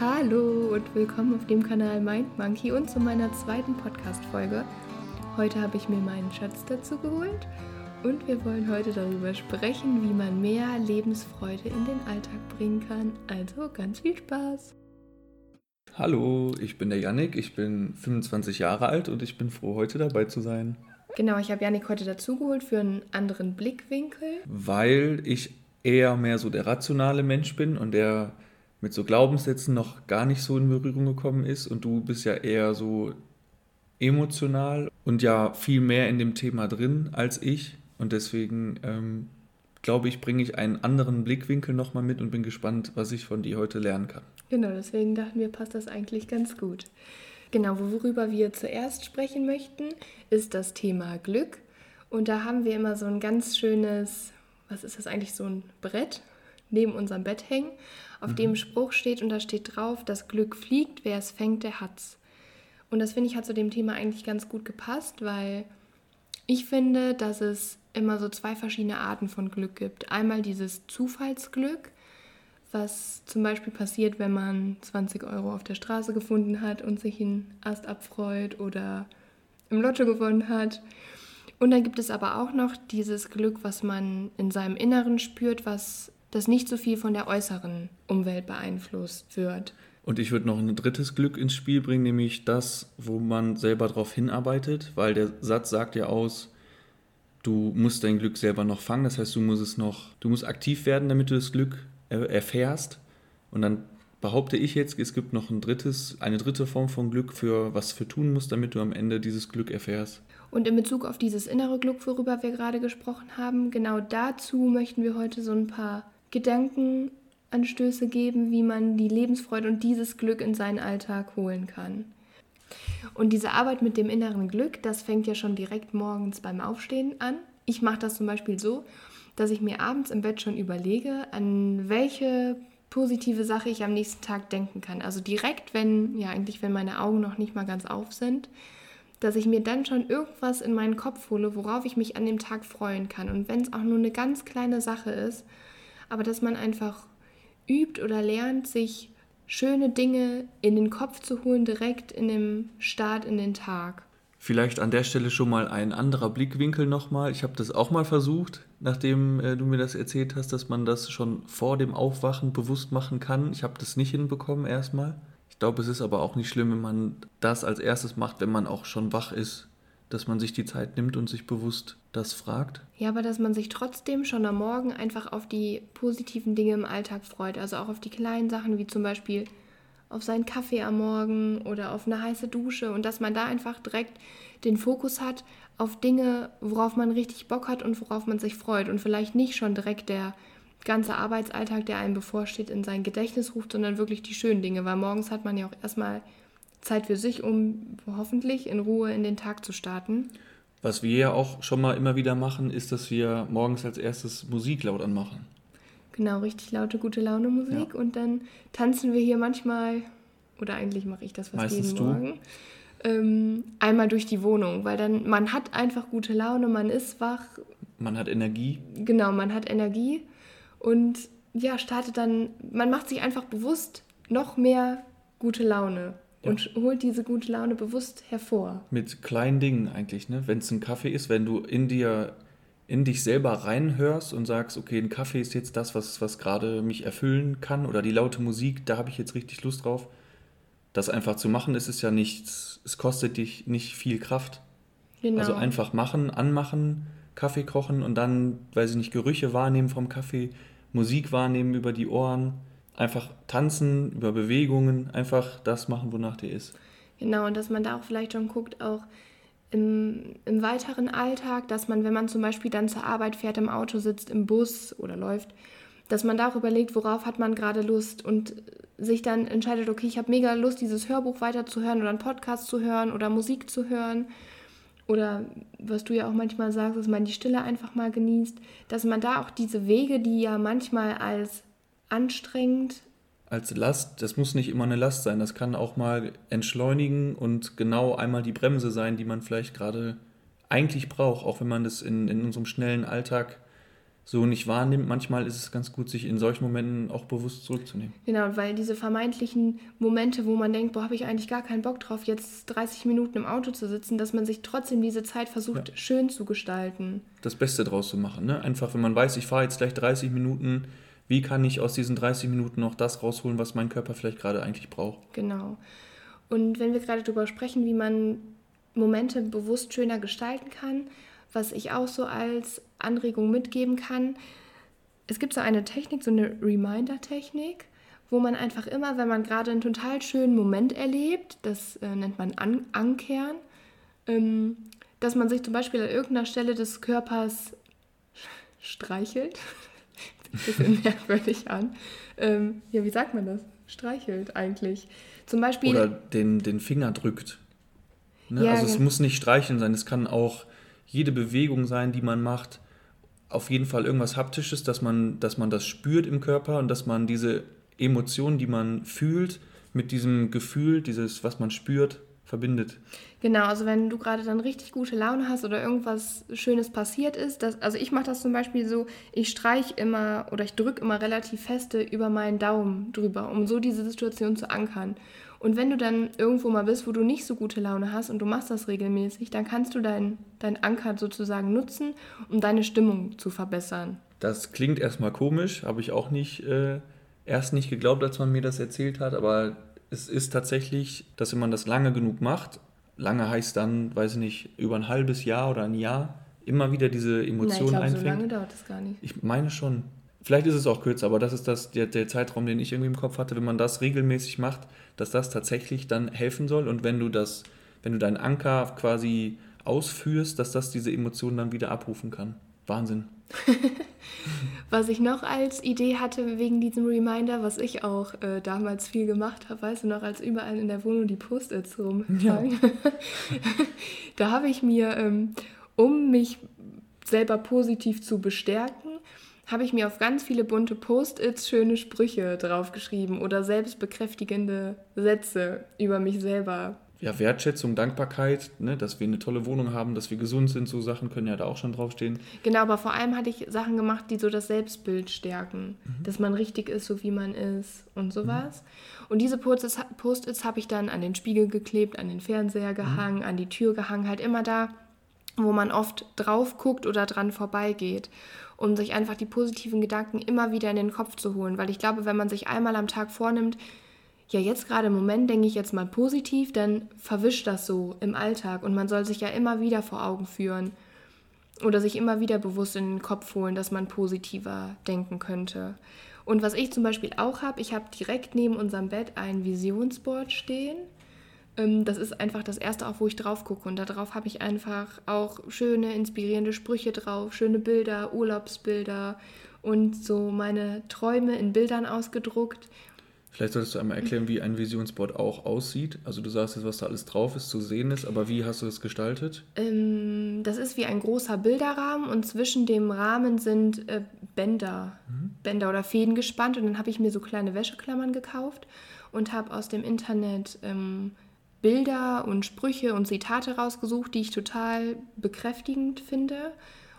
Hallo und willkommen auf dem Kanal Mind Monkey und zu meiner zweiten Podcast-Folge. Heute habe ich mir meinen Schatz dazu geholt und wir wollen heute darüber sprechen, wie man mehr Lebensfreude in den Alltag bringen kann. Also ganz viel Spaß! Hallo, ich bin der Yannick, ich bin 25 Jahre alt und ich bin froh, heute dabei zu sein. Genau, ich habe Yannick heute dazugeholt für einen anderen Blickwinkel. Weil ich eher mehr so der rationale Mensch bin und der mit so Glaubenssätzen noch gar nicht so in Berührung gekommen ist und du bist ja eher so emotional und ja viel mehr in dem Thema drin als ich und deswegen ähm, glaube ich, bringe ich einen anderen Blickwinkel nochmal mit und bin gespannt, was ich von dir heute lernen kann. Genau, deswegen dachten wir, passt das eigentlich ganz gut. Genau, worüber wir zuerst sprechen möchten, ist das Thema Glück. Und da haben wir immer so ein ganz schönes, was ist das eigentlich, so ein Brett neben unserem Bett hängen, auf mhm. dem Spruch steht und da steht drauf, das Glück fliegt, wer es fängt, der hat's. Und das finde ich hat zu dem Thema eigentlich ganz gut gepasst, weil ich finde, dass es immer so zwei verschiedene Arten von Glück gibt. Einmal dieses Zufallsglück, was zum Beispiel passiert, wenn man 20 Euro auf der Straße gefunden hat und sich einen Ast abfreut oder im Lotto gewonnen hat. Und dann gibt es aber auch noch dieses Glück, was man in seinem Inneren spürt, was das nicht so viel von der äußeren Umwelt beeinflusst wird. Und ich würde noch ein drittes Glück ins Spiel bringen, nämlich das, wo man selber darauf hinarbeitet, weil der Satz sagt ja aus, du musst dein Glück selber noch fangen, das heißt, du musst es noch, du musst aktiv werden, damit du das Glück erfährst. Und dann behaupte ich jetzt, es gibt noch ein drittes, eine dritte Form von Glück, für was du tun musst, damit du am Ende dieses Glück erfährst. Und in Bezug auf dieses innere Glück, worüber wir gerade gesprochen haben, genau dazu möchten wir heute so ein paar Gedankenanstöße geben, wie man die Lebensfreude und dieses Glück in seinen Alltag holen kann. Und diese Arbeit mit dem inneren Glück, das fängt ja schon direkt morgens beim Aufstehen an. Ich mache das zum Beispiel so, dass ich mir abends im Bett schon überlege, an welche positive Sache ich am nächsten Tag denken kann. Also direkt, wenn, ja eigentlich, wenn meine Augen noch nicht mal ganz auf sind, dass ich mir dann schon irgendwas in meinen Kopf hole, worauf ich mich an dem Tag freuen kann. Und wenn es auch nur eine ganz kleine Sache ist, aber dass man einfach übt oder lernt, sich schöne Dinge in den Kopf zu holen, direkt in dem Start in den Tag. Vielleicht an der Stelle schon mal ein anderer Blickwinkel nochmal. Ich habe das auch mal versucht, nachdem äh, du mir das erzählt hast, dass man das schon vor dem Aufwachen bewusst machen kann. Ich habe das nicht hinbekommen erstmal. Ich glaube, es ist aber auch nicht schlimm, wenn man das als erstes macht, wenn man auch schon wach ist dass man sich die Zeit nimmt und sich bewusst das fragt. Ja, aber dass man sich trotzdem schon am Morgen einfach auf die positiven Dinge im Alltag freut. Also auch auf die kleinen Sachen, wie zum Beispiel auf seinen Kaffee am Morgen oder auf eine heiße Dusche und dass man da einfach direkt den Fokus hat auf Dinge, worauf man richtig Bock hat und worauf man sich freut und vielleicht nicht schon direkt der ganze Arbeitsalltag, der einem bevorsteht, in sein Gedächtnis ruft, sondern wirklich die schönen Dinge, weil morgens hat man ja auch erstmal Zeit für sich, um hoffentlich in Ruhe in den Tag zu starten. Was wir ja auch schon mal immer wieder machen, ist, dass wir morgens als erstes Musik laut anmachen. Genau, richtig laute, gute Laune Musik. Ja. Und dann tanzen wir hier manchmal, oder eigentlich mache ich das fast Meistens jeden Morgen, ähm, einmal durch die Wohnung, weil dann man hat einfach gute Laune, man ist wach. Man hat Energie. Genau, man hat Energie und ja, startet dann, man macht sich einfach bewusst noch mehr gute Laune ja. und holt diese gute Laune bewusst hervor. Mit kleinen Dingen eigentlich, ne? Wenn es ein Kaffee ist, wenn du in dir, in dich selber reinhörst und sagst, okay, ein Kaffee ist jetzt das, was, was gerade mich erfüllen kann oder die laute Musik, da habe ich jetzt richtig Lust drauf. Das einfach zu machen, ist es ja nichts, es kostet dich nicht viel Kraft. Genau. Also einfach machen, anmachen, Kaffee kochen und dann, weiß ich nicht, Gerüche wahrnehmen vom Kaffee, Musik wahrnehmen über die Ohren einfach tanzen, über Bewegungen, einfach das machen, wonach dir ist. Genau, und dass man da auch vielleicht schon guckt, auch im, im weiteren Alltag, dass man, wenn man zum Beispiel dann zur Arbeit fährt, im Auto sitzt, im Bus oder läuft, dass man da auch überlegt, worauf hat man gerade Lust und sich dann entscheidet, okay, ich habe mega Lust, dieses Hörbuch weiterzuhören oder einen Podcast zu hören oder Musik zu hören. Oder was du ja auch manchmal sagst, dass man die Stille einfach mal genießt, dass man da auch diese Wege, die ja manchmal als anstrengend. Als Last, das muss nicht immer eine Last sein, das kann auch mal entschleunigen und genau einmal die Bremse sein, die man vielleicht gerade eigentlich braucht, auch wenn man das in, in unserem schnellen Alltag so nicht wahrnimmt. Manchmal ist es ganz gut, sich in solchen Momenten auch bewusst zurückzunehmen. Genau, weil diese vermeintlichen Momente, wo man denkt, boah, habe ich eigentlich gar keinen Bock drauf, jetzt 30 Minuten im Auto zu sitzen, dass man sich trotzdem diese Zeit versucht, ja. schön zu gestalten. Das Beste draus zu machen. Ne? Einfach, wenn man weiß, ich fahre jetzt gleich 30 Minuten, wie kann ich aus diesen 30 Minuten noch das rausholen, was mein Körper vielleicht gerade eigentlich braucht? Genau. Und wenn wir gerade darüber sprechen, wie man Momente bewusst schöner gestalten kann, was ich auch so als Anregung mitgeben kann, es gibt so eine Technik, so eine Reminder-Technik, wo man einfach immer, wenn man gerade einen total schönen Moment erlebt, das äh, nennt man An Ankern, ähm, dass man sich zum Beispiel an irgendeiner Stelle des Körpers streichelt. bisschen merkwürdig an. Ähm, ja, wie sagt man das? Streichelt eigentlich. Zum Beispiel. Oder den, den Finger drückt. Ne? Ja, also es muss nicht streicheln sein, es kann auch jede Bewegung sein, die man macht. Auf jeden Fall irgendwas Haptisches, dass man, dass man das spürt im Körper und dass man diese Emotionen, die man fühlt, mit diesem Gefühl, dieses, was man spürt, verbindet. Genau, also wenn du gerade dann richtig gute Laune hast oder irgendwas Schönes passiert ist, das, also ich mache das zum Beispiel so, ich streiche immer oder ich drücke immer relativ feste über meinen Daumen drüber, um so diese Situation zu ankern. Und wenn du dann irgendwo mal bist, wo du nicht so gute Laune hast und du machst das regelmäßig, dann kannst du deinen dein Anker sozusagen nutzen, um deine Stimmung zu verbessern. Das klingt erstmal komisch, habe ich auch nicht äh, erst nicht geglaubt, als man mir das erzählt hat, aber es ist tatsächlich, dass wenn man das lange genug macht, lange heißt dann, weiß ich nicht, über ein halbes Jahr oder ein Jahr, immer wieder diese Emotionen Nein, ich glaub, einfängt. So lange dauert das gar nicht. Ich meine schon. Vielleicht ist es auch kürzer, aber das ist das, der, der Zeitraum, den ich irgendwie im Kopf hatte, wenn man das regelmäßig macht, dass das tatsächlich dann helfen soll. Und wenn du das, wenn du deinen Anker quasi ausführst, dass das diese Emotionen dann wieder abrufen kann. Wahnsinn. was ich noch als Idee hatte wegen diesem Reminder, was ich auch äh, damals viel gemacht habe, weißt du noch, als überall in der Wohnung die Post-its rumfallen. Ja. da habe ich mir, ähm, um mich selber positiv zu bestärken, habe ich mir auf ganz viele bunte Post-its schöne Sprüche draufgeschrieben oder selbstbekräftigende Sätze über mich selber ja, Wertschätzung, Dankbarkeit, ne, dass wir eine tolle Wohnung haben, dass wir gesund sind, so Sachen können ja da auch schon draufstehen. Genau, aber vor allem hatte ich Sachen gemacht, die so das Selbstbild stärken, mhm. dass man richtig ist, so wie man ist und sowas. Mhm. Und diese Post-its habe ich dann an den Spiegel geklebt, an den Fernseher mhm. gehangen, mhm. an die Tür gehangen, halt immer da, wo man oft drauf guckt oder dran vorbeigeht, um sich einfach die positiven Gedanken immer wieder in den Kopf zu holen. Weil ich glaube, wenn man sich einmal am Tag vornimmt, ja, jetzt gerade im Moment denke ich jetzt mal positiv, dann verwischt das so im Alltag und man soll sich ja immer wieder vor Augen führen oder sich immer wieder bewusst in den Kopf holen, dass man positiver denken könnte. Und was ich zum Beispiel auch habe, ich habe direkt neben unserem Bett ein Visionsboard stehen. Ähm, das ist einfach das erste, auf wo ich drauf gucke. Und darauf habe ich einfach auch schöne, inspirierende Sprüche drauf, schöne Bilder, Urlaubsbilder und so meine Träume in Bildern ausgedruckt. Vielleicht solltest du einmal erklären, wie ein Visionsboard auch aussieht. Also du sagst jetzt, was da alles drauf ist, zu sehen ist, aber wie hast du das gestaltet? Ähm, das ist wie ein großer Bilderrahmen und zwischen dem Rahmen sind äh, Bänder, mhm. Bänder oder Fäden gespannt und dann habe ich mir so kleine Wäscheklammern gekauft und habe aus dem Internet ähm, Bilder und Sprüche und Zitate rausgesucht, die ich total bekräftigend finde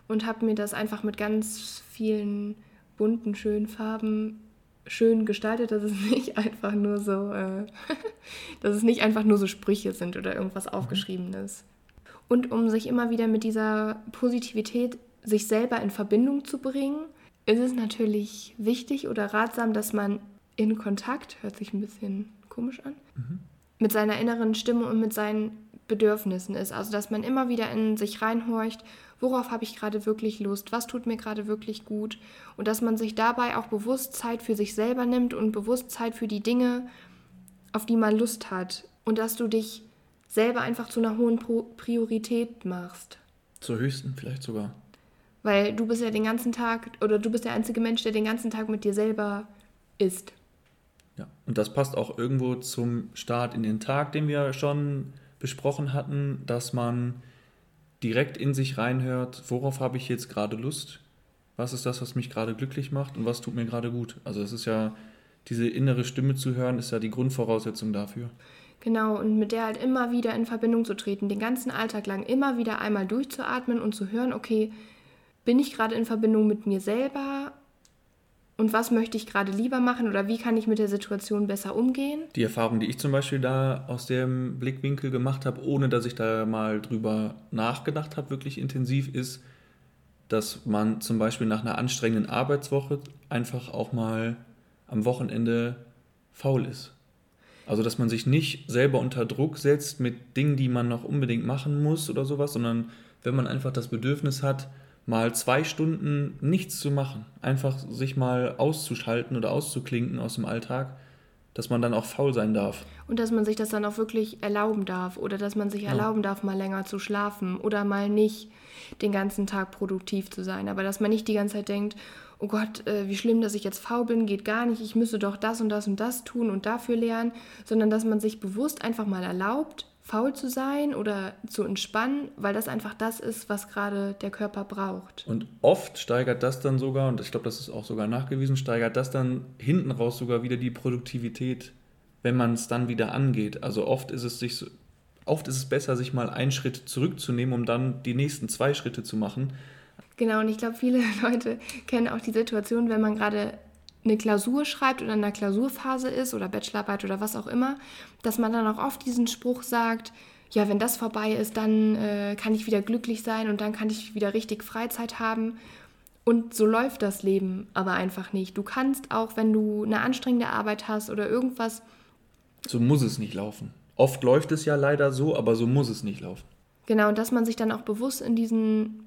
und habe mir das einfach mit ganz vielen bunten, schönen Farben schön gestaltet, dass es nicht einfach nur so, äh, dass es nicht einfach nur so Sprüche sind oder irgendwas mhm. Aufgeschriebenes. Und um sich immer wieder mit dieser Positivität sich selber in Verbindung zu bringen, ist es natürlich wichtig oder ratsam, dass man in Kontakt, hört sich ein bisschen komisch an, mhm. mit seiner inneren Stimme und mit seinen Bedürfnissen ist. Also dass man immer wieder in sich reinhorcht worauf habe ich gerade wirklich Lust, was tut mir gerade wirklich gut und dass man sich dabei auch bewusst Zeit für sich selber nimmt und bewusst Zeit für die Dinge, auf die man Lust hat und dass du dich selber einfach zu einer hohen Priorität machst. Zur höchsten vielleicht sogar. Weil du bist ja den ganzen Tag oder du bist der einzige Mensch, der den ganzen Tag mit dir selber ist. Ja, und das passt auch irgendwo zum Start in den Tag, den wir schon besprochen hatten, dass man direkt in sich reinhört, worauf habe ich jetzt gerade Lust, was ist das, was mich gerade glücklich macht und was tut mir gerade gut. Also es ist ja, diese innere Stimme zu hören, ist ja die Grundvoraussetzung dafür. Genau, und mit der halt immer wieder in Verbindung zu treten, den ganzen Alltag lang immer wieder einmal durchzuatmen und zu hören, okay, bin ich gerade in Verbindung mit mir selber und was möchte ich gerade lieber machen oder wie kann ich mit der Situation besser umgehen? Die Erfahrung, die ich zum Beispiel da aus dem Blickwinkel gemacht habe, ohne dass ich da mal drüber nachgedacht habe, wirklich intensiv, ist, dass man zum Beispiel nach einer anstrengenden Arbeitswoche einfach auch mal am Wochenende faul ist. Also, dass man sich nicht selber unter Druck setzt mit Dingen, die man noch unbedingt machen muss oder sowas, sondern wenn man einfach das Bedürfnis hat, mal zwei Stunden nichts zu machen, einfach sich mal auszuschalten oder auszuklinken aus dem Alltag, dass man dann auch faul sein darf. Und dass man sich das dann auch wirklich erlauben darf oder dass man sich ja. erlauben darf, mal länger zu schlafen oder mal nicht den ganzen Tag produktiv zu sein. Aber dass man nicht die ganze Zeit denkt, oh Gott, äh, wie schlimm, dass ich jetzt faul bin, geht gar nicht, ich müsste doch das und das und das tun und dafür lernen, sondern dass man sich bewusst einfach mal erlaubt, faul zu sein oder zu entspannen, weil das einfach das ist, was gerade der Körper braucht. Und oft steigert das dann sogar, und ich glaube, das ist auch sogar nachgewiesen, steigert das dann hinten raus sogar wieder die Produktivität, wenn man es dann wieder angeht. Also oft ist es sich so, oft ist es besser, sich mal einen Schritt zurückzunehmen, um dann die nächsten zwei Schritte zu machen. Genau, und ich glaube, viele Leute kennen auch die Situation, wenn man gerade eine Klausur schreibt oder in einer Klausurphase ist oder Bachelorarbeit oder was auch immer, dass man dann auch oft diesen Spruch sagt, ja, wenn das vorbei ist, dann äh, kann ich wieder glücklich sein und dann kann ich wieder richtig Freizeit haben. Und so läuft das Leben aber einfach nicht. Du kannst auch, wenn du eine anstrengende Arbeit hast oder irgendwas. So muss es nicht laufen. Oft läuft es ja leider so, aber so muss es nicht laufen. Genau, und dass man sich dann auch bewusst in diesen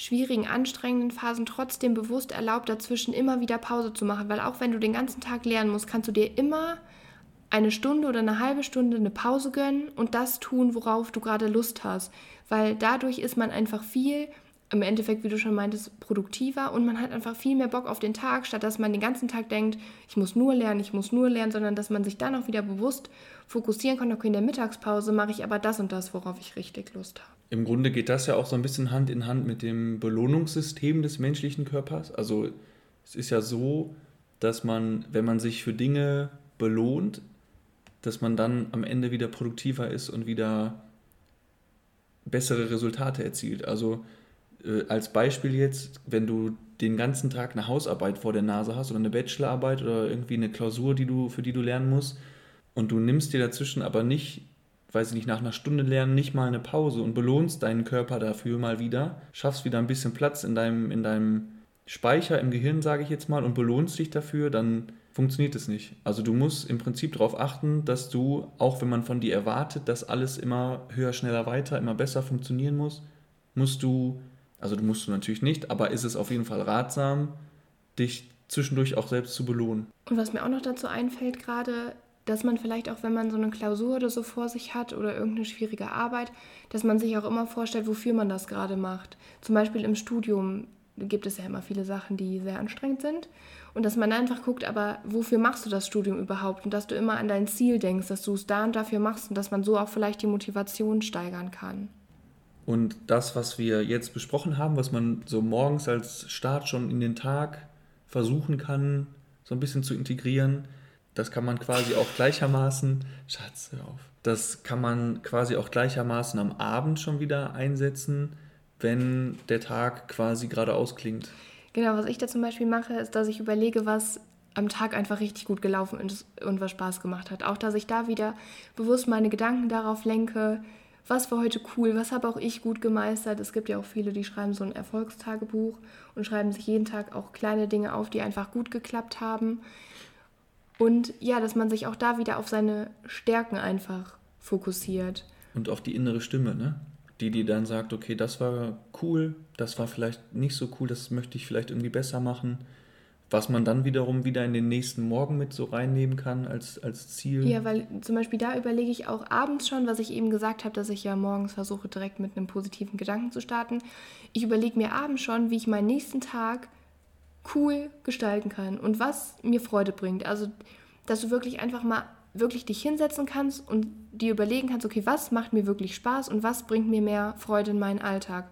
schwierigen, anstrengenden Phasen trotzdem bewusst erlaubt, dazwischen immer wieder Pause zu machen. Weil auch wenn du den ganzen Tag lernen musst, kannst du dir immer eine Stunde oder eine halbe Stunde eine Pause gönnen und das tun, worauf du gerade Lust hast. Weil dadurch ist man einfach viel, im Endeffekt, wie du schon meintest, produktiver und man hat einfach viel mehr Bock auf den Tag, statt dass man den ganzen Tag denkt, ich muss nur lernen, ich muss nur lernen, sondern dass man sich dann auch wieder bewusst fokussieren kann, okay, in der Mittagspause mache ich aber das und das, worauf ich richtig Lust habe. Im Grunde geht das ja auch so ein bisschen Hand in Hand mit dem Belohnungssystem des menschlichen Körpers. Also es ist ja so, dass man, wenn man sich für Dinge belohnt, dass man dann am Ende wieder produktiver ist und wieder bessere Resultate erzielt. Also äh, als Beispiel jetzt, wenn du den ganzen Tag eine Hausarbeit vor der Nase hast oder eine Bachelorarbeit oder irgendwie eine Klausur, die du, für die du lernen musst, und du nimmst dir dazwischen aber nicht weiß ich nicht, nach einer Stunde Lernen nicht mal eine Pause und belohnst deinen Körper dafür mal wieder, schaffst wieder ein bisschen Platz in deinem, in deinem Speicher im Gehirn, sage ich jetzt mal, und belohnst dich dafür, dann funktioniert es nicht. Also du musst im Prinzip darauf achten, dass du, auch wenn man von dir erwartet, dass alles immer höher, schneller, weiter, immer besser funktionieren muss, musst du, also du musst du natürlich nicht, aber ist es auf jeden Fall ratsam, dich zwischendurch auch selbst zu belohnen. Und was mir auch noch dazu einfällt gerade, dass man vielleicht auch, wenn man so eine Klausur oder so vor sich hat oder irgendeine schwierige Arbeit, dass man sich auch immer vorstellt, wofür man das gerade macht. Zum Beispiel im Studium gibt es ja immer viele Sachen, die sehr anstrengend sind. Und dass man einfach guckt, aber wofür machst du das Studium überhaupt? Und dass du immer an dein Ziel denkst, dass du es da und dafür machst und dass man so auch vielleicht die Motivation steigern kann. Und das, was wir jetzt besprochen haben, was man so morgens als Start schon in den Tag versuchen kann, so ein bisschen zu integrieren, das kann man quasi auch gleichermaßen, Schatz, hör auf, das kann man quasi auch gleichermaßen am Abend schon wieder einsetzen, wenn der Tag quasi gerade ausklingt. Genau, was ich da zum Beispiel mache, ist, dass ich überlege, was am Tag einfach richtig gut gelaufen ist und was Spaß gemacht hat. Auch, dass ich da wieder bewusst meine Gedanken darauf lenke, was war heute cool, was habe auch ich gut gemeistert. Es gibt ja auch viele, die schreiben so ein Erfolgstagebuch und schreiben sich jeden Tag auch kleine Dinge auf, die einfach gut geklappt haben. Und ja, dass man sich auch da wieder auf seine Stärken einfach fokussiert. Und auf die innere Stimme, ne? Die, die dann sagt, okay, das war cool, das war vielleicht nicht so cool, das möchte ich vielleicht irgendwie besser machen. Was man dann wiederum wieder in den nächsten Morgen mit so reinnehmen kann als, als Ziel. Ja, weil zum Beispiel da überlege ich auch abends schon, was ich eben gesagt habe, dass ich ja morgens versuche, direkt mit einem positiven Gedanken zu starten. Ich überlege mir abends schon, wie ich meinen nächsten Tag cool gestalten kann und was mir Freude bringt. Also, dass du wirklich einfach mal wirklich dich hinsetzen kannst und dir überlegen kannst, okay, was macht mir wirklich Spaß und was bringt mir mehr Freude in meinen Alltag.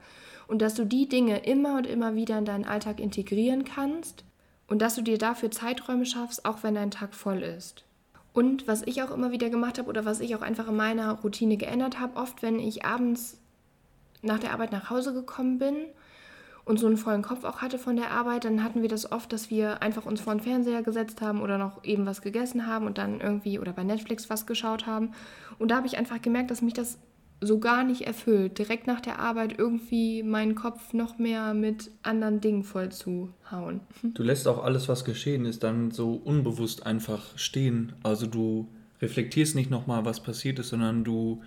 Und dass du die Dinge immer und immer wieder in deinen Alltag integrieren kannst und dass du dir dafür Zeiträume schaffst, auch wenn dein Tag voll ist. Und was ich auch immer wieder gemacht habe oder was ich auch einfach in meiner Routine geändert habe, oft wenn ich abends nach der Arbeit nach Hause gekommen bin und so einen vollen Kopf auch hatte von der Arbeit, dann hatten wir das oft, dass wir einfach uns vor den Fernseher gesetzt haben oder noch eben was gegessen haben und dann irgendwie oder bei Netflix was geschaut haben. Und da habe ich einfach gemerkt, dass mich das so gar nicht erfüllt, direkt nach der Arbeit irgendwie meinen Kopf noch mehr mit anderen Dingen voll zu hauen. Du lässt auch alles, was geschehen ist, dann so unbewusst einfach stehen. Also du reflektierst nicht nochmal, was passiert ist, sondern du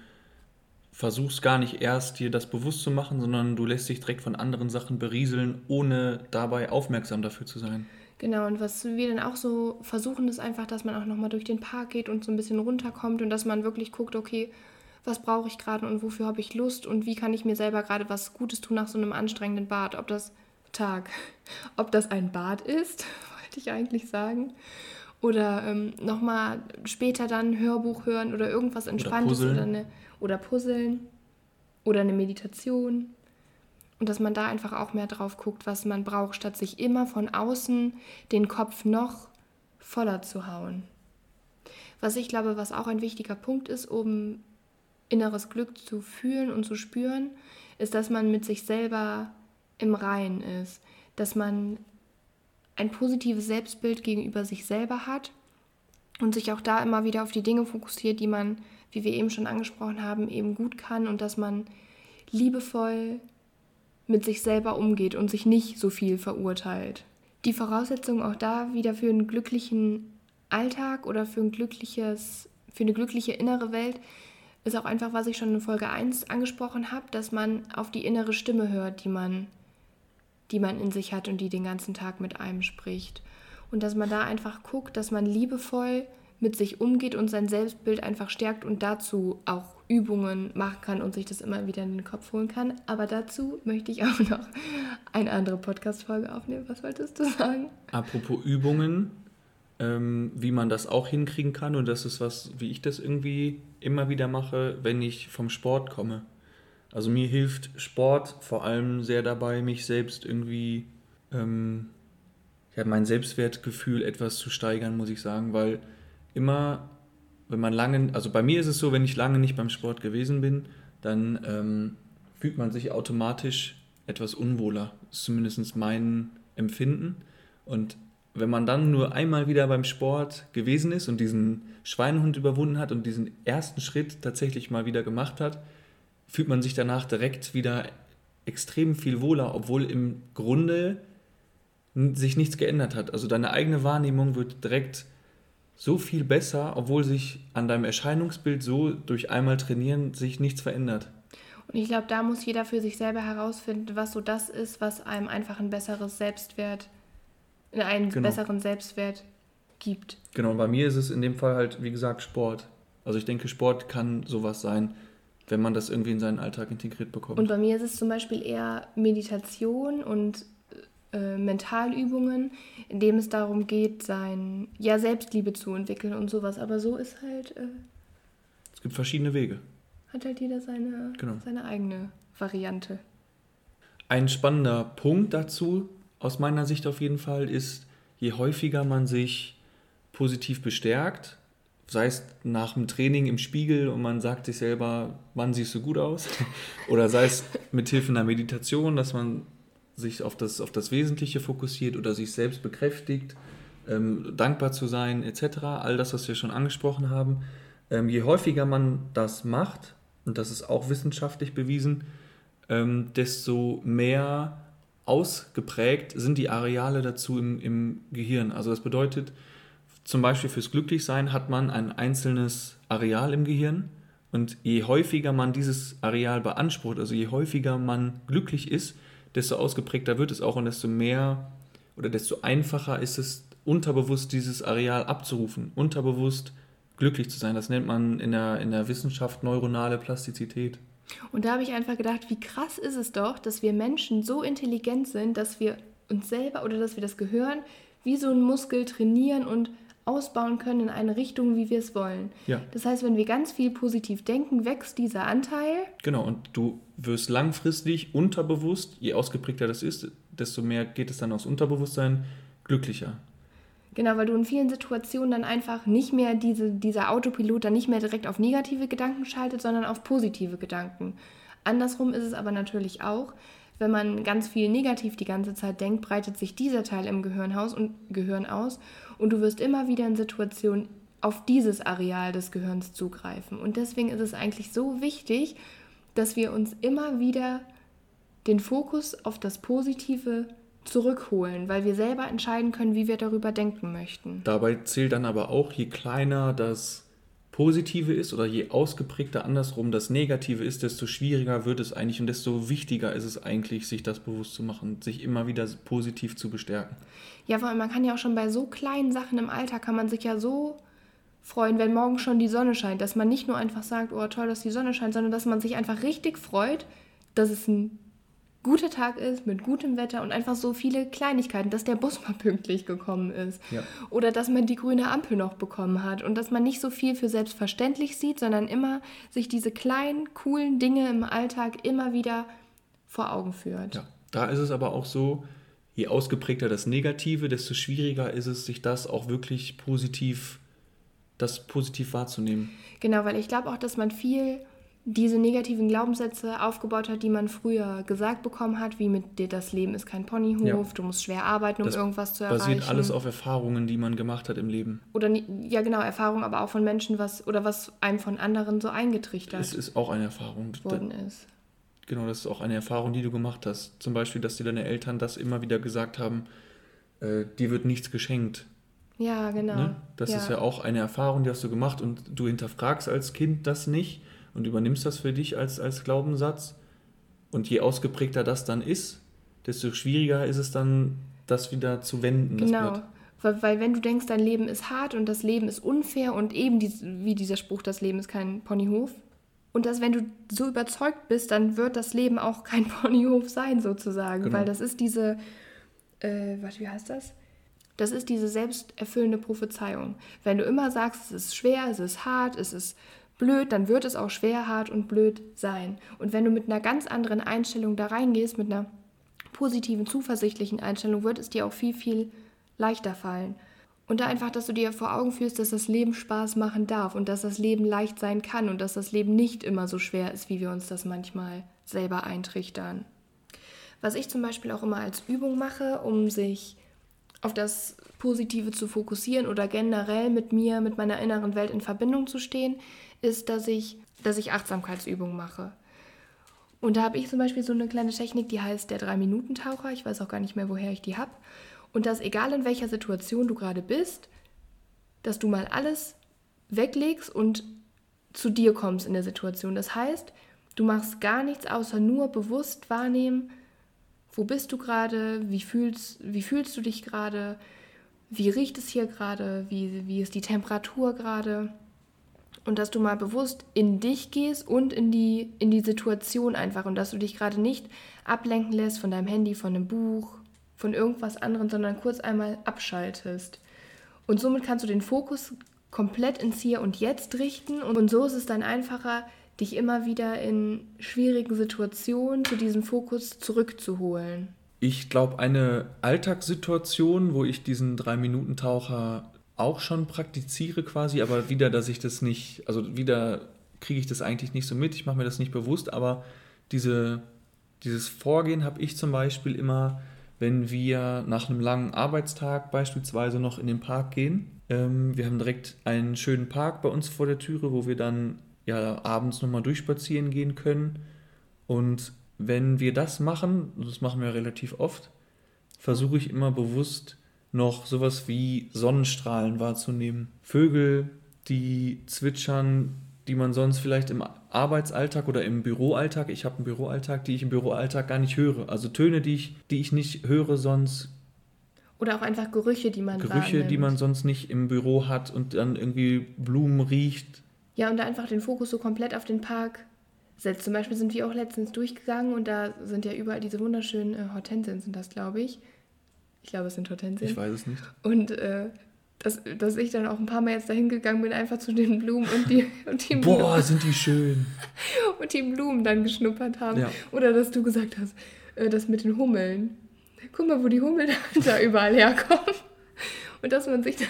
versuchst gar nicht erst dir das bewusst zu machen, sondern du lässt dich direkt von anderen Sachen berieseln, ohne dabei aufmerksam dafür zu sein. Genau, und was wir dann auch so versuchen, ist einfach, dass man auch nochmal durch den Park geht und so ein bisschen runterkommt und dass man wirklich guckt, okay, was brauche ich gerade und wofür habe ich Lust und wie kann ich mir selber gerade was Gutes tun nach so einem anstrengenden Bad. Ob das Tag, ob das ein Bad ist, wollte ich eigentlich sagen. Oder ähm, nochmal später dann ein Hörbuch hören oder irgendwas Entspanntes oder, oder, eine, oder puzzeln oder eine Meditation. Und dass man da einfach auch mehr drauf guckt, was man braucht, statt sich immer von außen den Kopf noch voller zu hauen. Was ich glaube, was auch ein wichtiger Punkt ist, um inneres Glück zu fühlen und zu spüren, ist, dass man mit sich selber im Reinen ist, dass man ein positives Selbstbild gegenüber sich selber hat und sich auch da immer wieder auf die Dinge fokussiert, die man, wie wir eben schon angesprochen haben, eben gut kann und dass man liebevoll mit sich selber umgeht und sich nicht so viel verurteilt. Die Voraussetzung auch da wieder für einen glücklichen Alltag oder für ein glückliches, für eine glückliche innere Welt ist auch einfach, was ich schon in Folge 1 angesprochen habe, dass man auf die innere Stimme hört, die man, die man in sich hat und die den ganzen Tag mit einem spricht. Und dass man da einfach guckt, dass man liebevoll mit sich umgeht und sein Selbstbild einfach stärkt und dazu auch Übungen machen kann und sich das immer wieder in den Kopf holen kann. Aber dazu möchte ich auch noch eine andere Podcast-Folge aufnehmen. Was wolltest du sagen? Apropos Übungen, ähm, wie man das auch hinkriegen kann. Und das ist was, wie ich das irgendwie immer wieder mache, wenn ich vom Sport komme. Also mir hilft Sport vor allem sehr dabei, mich selbst irgendwie, ähm, ja, mein Selbstwertgefühl etwas zu steigern, muss ich sagen, weil immer, wenn man lange, also bei mir ist es so, wenn ich lange nicht beim Sport gewesen bin, dann ähm, fühlt man sich automatisch etwas unwohler. Ist zumindest mein Empfinden. Und wenn man dann nur einmal wieder beim Sport gewesen ist und diesen Schweinehund überwunden hat und diesen ersten Schritt tatsächlich mal wieder gemacht hat, fühlt man sich danach direkt wieder extrem viel wohler, obwohl im Grunde sich nichts geändert hat. Also deine eigene Wahrnehmung wird direkt so viel besser, obwohl sich an deinem Erscheinungsbild so durch einmal trainieren sich nichts verändert. Und ich glaube, da muss jeder für sich selber herausfinden, was so das ist, was einem einfach ein besseres Selbstwert einen genau. besseren Selbstwert gibt. Genau, und bei mir ist es in dem Fall halt, wie gesagt, Sport. Also ich denke, Sport kann sowas sein, wenn man das irgendwie in seinen Alltag integriert bekommt. Und bei mir ist es zum Beispiel eher Meditation und äh, Mentalübungen, in dem es darum geht, sein ja Selbstliebe zu entwickeln und sowas. Aber so ist halt. Äh, es gibt verschiedene Wege. Hat halt jeder seine, genau. seine eigene Variante. Ein spannender Punkt dazu aus meiner Sicht auf jeden Fall, ist, je häufiger man sich positiv bestärkt, sei es nach dem Training im Spiegel und man sagt sich selber, wann siehst du gut aus, oder sei es mit Hilfe einer Meditation, dass man sich auf das, auf das Wesentliche fokussiert oder sich selbst bekräftigt, ähm, dankbar zu sein, etc. All das, was wir schon angesprochen haben. Ähm, je häufiger man das macht, und das ist auch wissenschaftlich bewiesen, ähm, desto mehr ausgeprägt sind die Areale dazu im, im Gehirn. Also das bedeutet, zum Beispiel fürs Glücklichsein hat man ein einzelnes Areal im Gehirn und je häufiger man dieses Areal beansprucht, also je häufiger man glücklich ist, desto ausgeprägter wird es auch und desto mehr oder desto einfacher ist es, unterbewusst dieses Areal abzurufen, unterbewusst glücklich zu sein. Das nennt man in der, in der Wissenschaft neuronale Plastizität. Und da habe ich einfach gedacht, wie krass ist es doch, dass wir Menschen so intelligent sind, dass wir uns selber oder dass wir das Gehirn wie so ein Muskel trainieren und ausbauen können in eine Richtung, wie wir es wollen. Ja. Das heißt, wenn wir ganz viel positiv denken, wächst dieser Anteil. Genau, und du wirst langfristig unterbewusst, je ausgeprägter das ist, desto mehr geht es dann aufs Unterbewusstsein, glücklicher. Genau, weil du in vielen Situationen dann einfach nicht mehr diese, dieser Autopilot dann nicht mehr direkt auf negative Gedanken schaltet, sondern auf positive Gedanken. Andersrum ist es aber natürlich auch, wenn man ganz viel negativ die ganze Zeit denkt, breitet sich dieser Teil im Gehirnhaus und Gehirn aus und du wirst immer wieder in Situationen auf dieses Areal des Gehirns zugreifen. Und deswegen ist es eigentlich so wichtig, dass wir uns immer wieder den Fokus auf das Positive zurückholen, weil wir selber entscheiden können, wie wir darüber denken möchten. Dabei zählt dann aber auch, je kleiner das Positive ist oder je ausgeprägter andersrum das Negative ist, desto schwieriger wird es eigentlich und desto wichtiger ist es eigentlich, sich das bewusst zu machen, sich immer wieder positiv zu bestärken. Ja, vor allem, man kann ja auch schon bei so kleinen Sachen im Alltag, kann man sich ja so freuen, wenn morgen schon die Sonne scheint, dass man nicht nur einfach sagt, oh toll, dass die Sonne scheint, sondern dass man sich einfach richtig freut, dass es ein guter Tag ist, mit gutem Wetter und einfach so viele Kleinigkeiten, dass der Bus mal pünktlich gekommen ist. Ja. Oder dass man die grüne Ampel noch bekommen hat und dass man nicht so viel für selbstverständlich sieht, sondern immer sich diese kleinen, coolen Dinge im Alltag immer wieder vor Augen führt. Ja, da ist es aber auch so, je ausgeprägter das Negative, desto schwieriger ist es, sich das auch wirklich positiv, das positiv wahrzunehmen. Genau, weil ich glaube auch, dass man viel diese negativen Glaubenssätze aufgebaut hat, die man früher gesagt bekommen hat, wie mit dir das Leben ist kein Ponyhof, ja. du musst schwer arbeiten, um das irgendwas zu erreichen. Basiert alles auf Erfahrungen, die man gemacht hat im Leben. Oder ja genau, Erfahrungen, aber auch von Menschen, was oder was einem von anderen so eingetrichtert. Es ist auch eine Erfahrung. Worden ist. Genau, das ist auch eine Erfahrung, die du gemacht hast. Zum Beispiel, dass dir deine Eltern das immer wieder gesagt haben, äh, dir wird nichts geschenkt. Ja, genau. Ne? Das ja. ist ja auch eine Erfahrung, die hast du gemacht und du hinterfragst als Kind das nicht und übernimmst das für dich als, als Glaubenssatz. Und je ausgeprägter das dann ist, desto schwieriger ist es dann, das wieder zu wenden. Genau. Weil, weil wenn du denkst, dein Leben ist hart und das Leben ist unfair und eben die, wie dieser Spruch, das Leben ist kein Ponyhof. Und dass, wenn du so überzeugt bist, dann wird das Leben auch kein Ponyhof sein, sozusagen. Genau. Weil das ist diese, äh, was, wie heißt das? Das ist diese selbsterfüllende Prophezeiung. Wenn du immer sagst, es ist schwer, es ist hart, es ist blöd, dann wird es auch schwer, hart und blöd sein. Und wenn du mit einer ganz anderen Einstellung da reingehst, mit einer positiven, zuversichtlichen Einstellung, wird es dir auch viel, viel leichter fallen. Und da einfach, dass du dir vor Augen führst, dass das Leben Spaß machen darf und dass das Leben leicht sein kann und dass das Leben nicht immer so schwer ist, wie wir uns das manchmal selber eintrichtern. Was ich zum Beispiel auch immer als Übung mache, um sich auf das Positive zu fokussieren oder generell mit mir, mit meiner inneren Welt in Verbindung zu stehen, ist, dass ich, dass ich Achtsamkeitsübungen mache. Und da habe ich zum Beispiel so eine kleine Technik, die heißt der Drei-Minuten-Taucher. Ich weiß auch gar nicht mehr, woher ich die habe. Und dass egal in welcher Situation du gerade bist, dass du mal alles weglegst und zu dir kommst in der Situation. Das heißt, du machst gar nichts außer nur bewusst wahrnehmen, wo bist du gerade, wie fühlst, wie fühlst du dich gerade, wie riecht es hier gerade, wie, wie ist die Temperatur gerade? Und dass du mal bewusst in dich gehst und in die, in die Situation einfach und dass du dich gerade nicht ablenken lässt von deinem Handy, von einem Buch, von irgendwas anderem, sondern kurz einmal abschaltest. Und somit kannst du den Fokus komplett ins Hier und Jetzt richten und so ist es dann einfacher, dich immer wieder in schwierigen Situationen zu diesem Fokus zurückzuholen. Ich glaube, eine Alltagssituation, wo ich diesen Drei-Minuten-Taucher auch schon praktiziere quasi, aber wieder, dass ich das nicht, also wieder kriege ich das eigentlich nicht so mit, ich mache mir das nicht bewusst, aber diese, dieses Vorgehen habe ich zum Beispiel immer, wenn wir nach einem langen Arbeitstag beispielsweise noch in den Park gehen. Ähm, wir haben direkt einen schönen Park bei uns vor der Türe, wo wir dann ja abends nochmal durchspazieren gehen können. Und wenn wir das machen, das machen wir relativ oft, versuche ich immer bewusst noch sowas wie Sonnenstrahlen wahrzunehmen. Vögel, die zwitschern, die man sonst vielleicht im Arbeitsalltag oder im Büroalltag, ich habe einen Büroalltag, die ich im Büroalltag gar nicht höre. Also Töne, die ich, die ich nicht höre sonst. Oder auch einfach Gerüche, die man Gerüche, wahrnimmt. die man sonst nicht im Büro hat und dann irgendwie Blumen riecht. Ja, und da einfach den Fokus so komplett auf den Park setzt. Zum Beispiel sind wir auch letztens durchgegangen und da sind ja überall diese wunderschönen äh, Hortensien, sind das, glaube ich. Ich glaube, es sind Hortensien. Ich weiß es nicht. Und äh, dass, dass ich dann auch ein paar Mal jetzt dahin gegangen bin, einfach zu den Blumen und die, und die Boah, Blumen. sind die schön. und die Blumen dann geschnuppert haben. Ja. Oder dass du gesagt hast, äh, das mit den Hummeln. Guck mal, wo die Hummeln da überall herkommen. Und dass man sich da,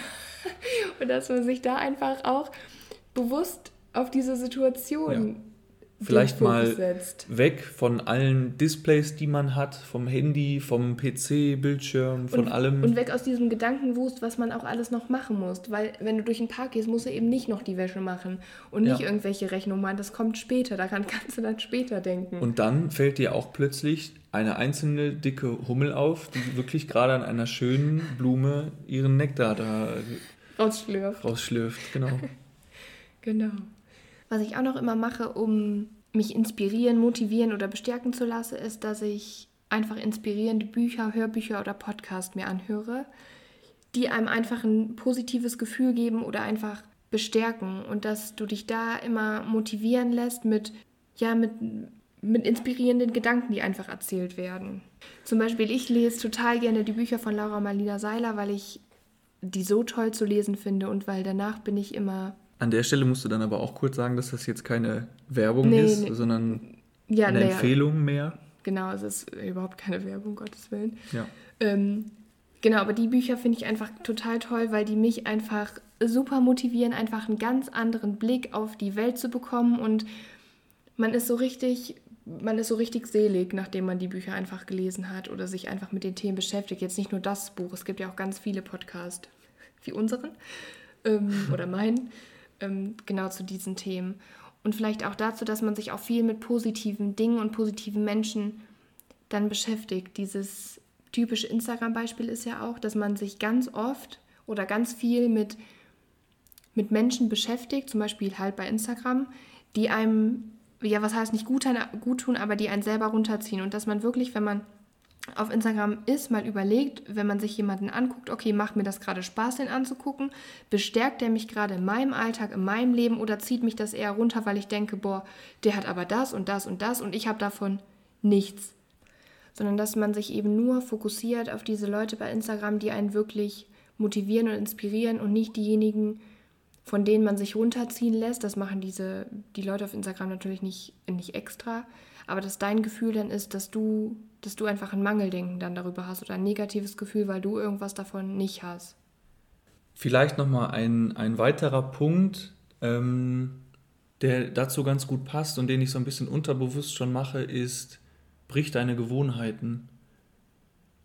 und dass man sich da einfach auch bewusst auf diese Situation ja. vielleicht mal setzt. weg von allen Displays, die man hat, vom Handy, vom PC-Bildschirm, von und, allem. Und weg aus diesem Gedankenwust, was man auch alles noch machen muss. Weil wenn du durch den Park gehst, musst du eben nicht noch die Wäsche machen und nicht ja. irgendwelche Rechnungen machen. Das kommt später, daran kannst du dann später denken. Und dann fällt dir auch plötzlich eine einzelne dicke Hummel auf, die wirklich gerade an einer schönen Blume ihren Nektar da rausschlürft. Rausschlürft, genau. genau. Was ich auch noch immer mache, um mich inspirieren, motivieren oder bestärken zu lassen, ist, dass ich einfach inspirierende Bücher, Hörbücher oder Podcasts mir anhöre, die einem einfach ein positives Gefühl geben oder einfach bestärken und dass du dich da immer motivieren lässt mit, ja, mit, mit inspirierenden Gedanken, die einfach erzählt werden. Zum Beispiel, ich lese total gerne die Bücher von Laura Marlina Seiler, weil ich die so toll zu lesen finde und weil danach bin ich immer an der Stelle musst du dann aber auch kurz sagen, dass das jetzt keine Werbung nee, ist, nee. sondern ja, eine nee, Empfehlung mehr. Genau, es ist überhaupt keine Werbung, Gottes Willen. Ja. Ähm, genau, aber die Bücher finde ich einfach total toll, weil die mich einfach super motivieren, einfach einen ganz anderen Blick auf die Welt zu bekommen und man ist so richtig, man ist so richtig selig, nachdem man die Bücher einfach gelesen hat oder sich einfach mit den Themen beschäftigt. Jetzt nicht nur das Buch, es gibt ja auch ganz viele Podcasts wie unseren ähm, oder meinen ähm, genau zu diesen Themen. Und vielleicht auch dazu, dass man sich auch viel mit positiven Dingen und positiven Menschen dann beschäftigt. Dieses typische Instagram-Beispiel ist ja auch, dass man sich ganz oft oder ganz viel mit, mit Menschen beschäftigt, zum Beispiel halt bei Instagram, die einem, ja, was heißt nicht gut, gut tun, aber die einen selber runterziehen. Und dass man wirklich, wenn man auf Instagram ist, mal überlegt, wenn man sich jemanden anguckt, okay, macht mir das gerade Spaß, den anzugucken? Bestärkt der mich gerade in meinem Alltag, in meinem Leben oder zieht mich das eher runter, weil ich denke, boah, der hat aber das und das und das und ich habe davon nichts. Sondern dass man sich eben nur fokussiert auf diese Leute bei Instagram, die einen wirklich motivieren und inspirieren und nicht diejenigen, von denen man sich runterziehen lässt. Das machen diese, die Leute auf Instagram natürlich nicht, nicht extra. Aber dass dein Gefühl dann ist, dass du dass du einfach ein Mangeldenken dann darüber hast oder ein negatives Gefühl, weil du irgendwas davon nicht hast. Vielleicht nochmal ein, ein weiterer Punkt, ähm, der dazu ganz gut passt und den ich so ein bisschen unterbewusst schon mache, ist, brich deine Gewohnheiten.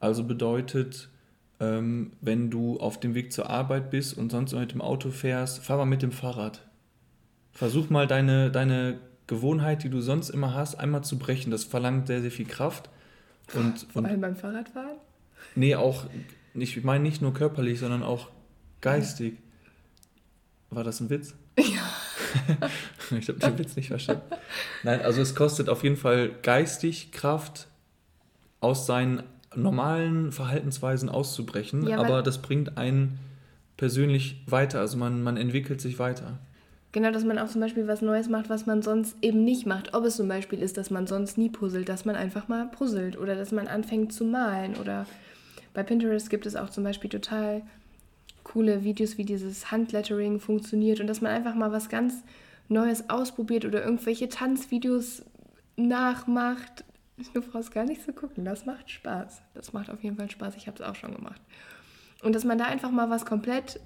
Also bedeutet, ähm, wenn du auf dem Weg zur Arbeit bist und sonst mit dem Auto fährst, fahr mal mit dem Fahrrad. Versuch mal deine, deine Gewohnheit, die du sonst immer hast, einmal zu brechen. Das verlangt sehr, sehr viel Kraft. Und, Vor allem beim Fahrradfahren? Nee, auch, ich meine nicht nur körperlich, sondern auch geistig. War das ein Witz? Ja. ich habe den Witz nicht verstanden. Nein, also es kostet auf jeden Fall geistig Kraft, aus seinen normalen Verhaltensweisen auszubrechen, ja, aber das bringt einen persönlich weiter. Also man, man entwickelt sich weiter. Genau, dass man auch zum Beispiel was Neues macht, was man sonst eben nicht macht. Ob es zum Beispiel ist, dass man sonst nie puzzelt, dass man einfach mal puzzelt oder dass man anfängt zu malen. Oder bei Pinterest gibt es auch zum Beispiel total coole Videos, wie dieses Handlettering funktioniert und dass man einfach mal was ganz Neues ausprobiert oder irgendwelche Tanzvideos nachmacht. Du brauchst gar nicht zu gucken, das macht Spaß. Das macht auf jeden Fall Spaß, ich habe es auch schon gemacht. Und dass man da einfach mal was komplett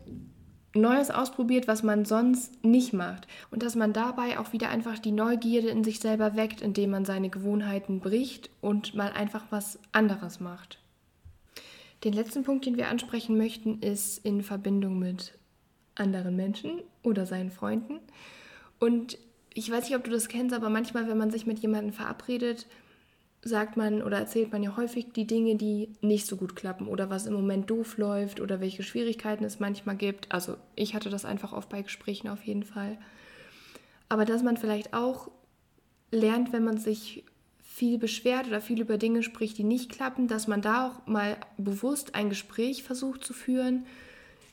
Neues ausprobiert, was man sonst nicht macht. Und dass man dabei auch wieder einfach die Neugierde in sich selber weckt, indem man seine Gewohnheiten bricht und mal einfach was anderes macht. Den letzten Punkt, den wir ansprechen möchten, ist in Verbindung mit anderen Menschen oder seinen Freunden. Und ich weiß nicht, ob du das kennst, aber manchmal, wenn man sich mit jemandem verabredet, sagt man oder erzählt man ja häufig die Dinge, die nicht so gut klappen oder was im Moment doof läuft oder welche Schwierigkeiten es manchmal gibt. Also ich hatte das einfach oft bei Gesprächen auf jeden Fall. Aber dass man vielleicht auch lernt, wenn man sich viel beschwert oder viel über Dinge spricht, die nicht klappen, dass man da auch mal bewusst ein Gespräch versucht zu führen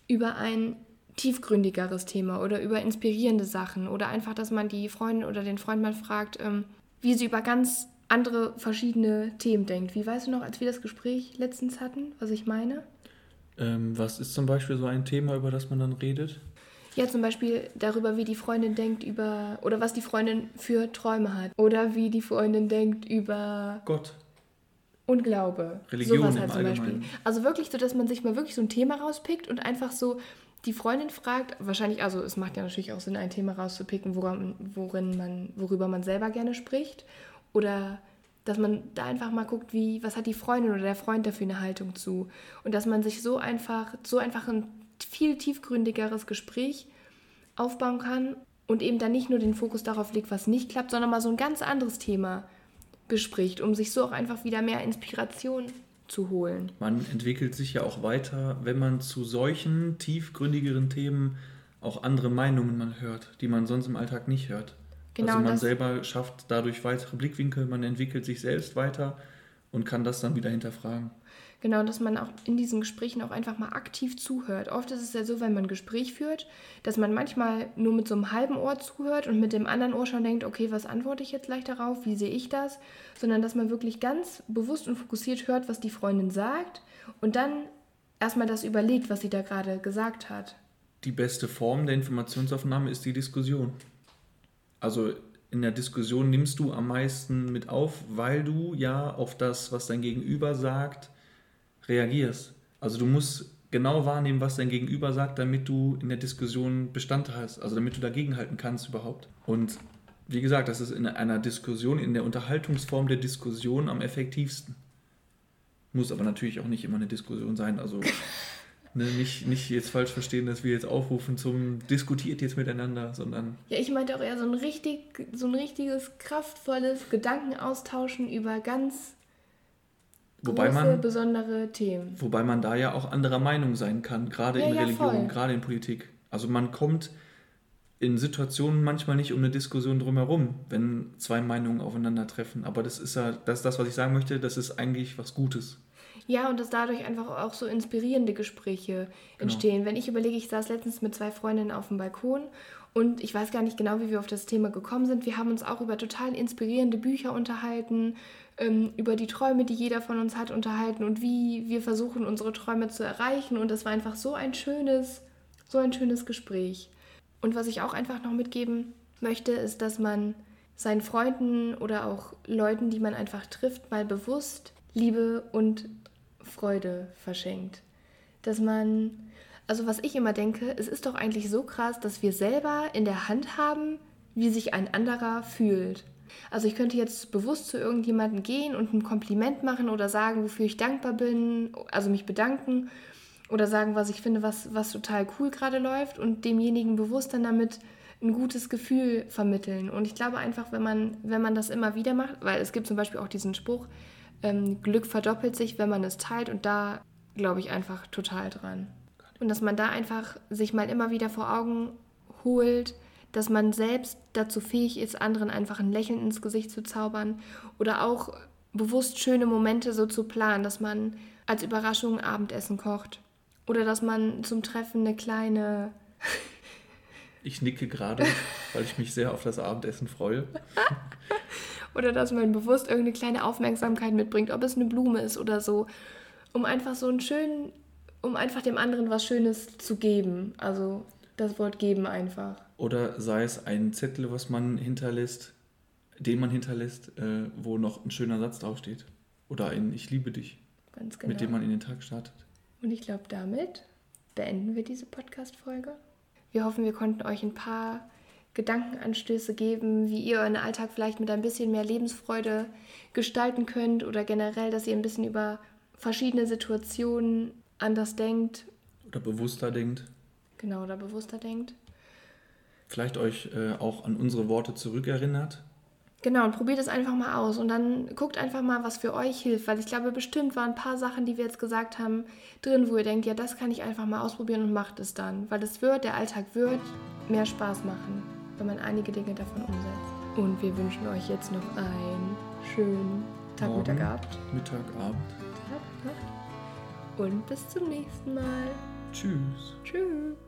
über ein tiefgründigeres Thema oder über inspirierende Sachen oder einfach, dass man die Freundin oder den Freund mal fragt, ähm, wie sie über ganz andere verschiedene Themen denkt. Wie weißt du noch, als wir das Gespräch letztens hatten, was ich meine? Ähm, was ist zum Beispiel so ein Thema, über das man dann redet? Ja, zum Beispiel darüber, wie die Freundin denkt über, oder was die Freundin für Träume hat. Oder wie die Freundin denkt über Gott. Und Glaube. Religion Sowas halt zum Beispiel. Also wirklich so, dass man sich mal wirklich so ein Thema rauspickt und einfach so die Freundin fragt, wahrscheinlich, also es macht ja natürlich auch Sinn, ein Thema rauszupicken, woran, worin man, worüber man selber gerne spricht. Oder dass man da einfach mal guckt, wie, was hat die Freundin oder der Freund dafür eine Haltung zu. Und dass man sich so einfach, so einfach ein viel tiefgründigeres Gespräch aufbauen kann und eben dann nicht nur den Fokus darauf legt, was nicht klappt, sondern mal so ein ganz anderes Thema bespricht, um sich so auch einfach wieder mehr Inspiration zu holen. Man entwickelt sich ja auch weiter, wenn man zu solchen tiefgründigeren Themen auch andere Meinungen man hört, die man sonst im Alltag nicht hört. Genau, also man selber schafft dadurch weitere Blickwinkel, man entwickelt sich selbst weiter und kann das dann wieder hinterfragen. Genau, dass man auch in diesen Gesprächen auch einfach mal aktiv zuhört. Oft ist es ja so, wenn man ein Gespräch führt, dass man manchmal nur mit so einem halben Ohr zuhört und mit dem anderen Ohr schon denkt, okay, was antworte ich jetzt gleich darauf, wie sehe ich das, sondern dass man wirklich ganz bewusst und fokussiert hört, was die Freundin sagt und dann erstmal das überlegt, was sie da gerade gesagt hat. Die beste Form der Informationsaufnahme ist die Diskussion. Also in der Diskussion nimmst du am meisten mit auf, weil du ja auf das, was dein Gegenüber sagt, reagierst. Also du musst genau wahrnehmen, was dein Gegenüber sagt, damit du in der Diskussion Bestand hast, also damit du dagegenhalten kannst überhaupt. Und wie gesagt, das ist in einer Diskussion, in der Unterhaltungsform der Diskussion am effektivsten. Muss aber natürlich auch nicht immer eine Diskussion sein. Also ne, nicht, nicht jetzt falsch verstehen, dass wir jetzt aufrufen zum Diskutiert jetzt miteinander, sondern. Ja, ich meinte auch eher so ein richtig, so ein richtiges, kraftvolles Gedankenaustauschen über ganz Wobei man, besondere Themen. Wobei man da ja auch anderer Meinung sein kann, gerade ja, in ja, Religion, voll. gerade in Politik. Also man kommt in Situationen manchmal nicht um eine Diskussion drumherum, wenn zwei Meinungen aufeinandertreffen. Aber das ist ja, das ist das, was ich sagen möchte, das ist eigentlich was Gutes. Ja, und dass dadurch einfach auch so inspirierende Gespräche genau. entstehen. Wenn ich überlege, ich saß letztens mit zwei Freundinnen auf dem Balkon und ich weiß gar nicht genau, wie wir auf das Thema gekommen sind. Wir haben uns auch über total inspirierende Bücher unterhalten, ähm, über die Träume, die jeder von uns hat, unterhalten und wie wir versuchen, unsere Träume zu erreichen. Und das war einfach so ein schönes, so ein schönes Gespräch. Und was ich auch einfach noch mitgeben möchte, ist, dass man seinen Freunden oder auch Leuten, die man einfach trifft, mal bewusst Liebe und Freude verschenkt. Dass man, also was ich immer denke, es ist doch eigentlich so krass, dass wir selber in der Hand haben, wie sich ein anderer fühlt. Also ich könnte jetzt bewusst zu irgendjemandem gehen und ein Kompliment machen oder sagen, wofür ich dankbar bin, also mich bedanken oder sagen, was ich finde, was, was total cool gerade läuft und demjenigen bewusst dann damit ein gutes Gefühl vermitteln. Und ich glaube einfach, wenn man, wenn man das immer wieder macht, weil es gibt zum Beispiel auch diesen Spruch, ähm, Glück verdoppelt sich, wenn man es teilt und da glaube ich einfach total dran. Und dass man da einfach sich mal immer wieder vor Augen holt, dass man selbst dazu fähig ist, anderen einfach ein Lächeln ins Gesicht zu zaubern oder auch bewusst schöne Momente so zu planen, dass man als Überraschung Abendessen kocht oder dass man zum Treffen eine kleine... ich nicke gerade, weil ich mich sehr auf das Abendessen freue. oder dass man bewusst irgendeine kleine Aufmerksamkeit mitbringt, ob es eine Blume ist oder so, um einfach so einen schönen, um einfach dem anderen was Schönes zu geben. Also das Wort geben einfach. Oder sei es ein Zettel, was man hinterlässt, den man hinterlässt, äh, wo noch ein schöner Satz draufsteht. Oder ein Ich liebe dich. Ganz genau. Mit dem man in den Tag startet. Und ich glaube, damit beenden wir diese Podcast-Folge. Wir hoffen, wir konnten euch ein paar Gedankenanstöße geben, wie ihr euren Alltag vielleicht mit ein bisschen mehr Lebensfreude gestalten könnt oder generell, dass ihr ein bisschen über verschiedene Situationen anders denkt. Oder bewusster denkt. Genau, oder bewusster denkt vielleicht euch äh, auch an unsere Worte zurückerinnert. Genau, und probiert es einfach mal aus und dann guckt einfach mal, was für euch hilft, weil ich glaube, bestimmt waren ein paar Sachen, die wir jetzt gesagt haben, drin, wo ihr denkt, ja, das kann ich einfach mal ausprobieren und macht es dann, weil es wird, der Alltag wird mehr Spaß machen, wenn man einige Dinge davon umsetzt. Und wir wünschen euch jetzt noch einen schönen Tag, Morgen, Mittag, Abend. Mittag, Abend. Tag, Nacht. Und bis zum nächsten Mal. Tschüss. Tschüss.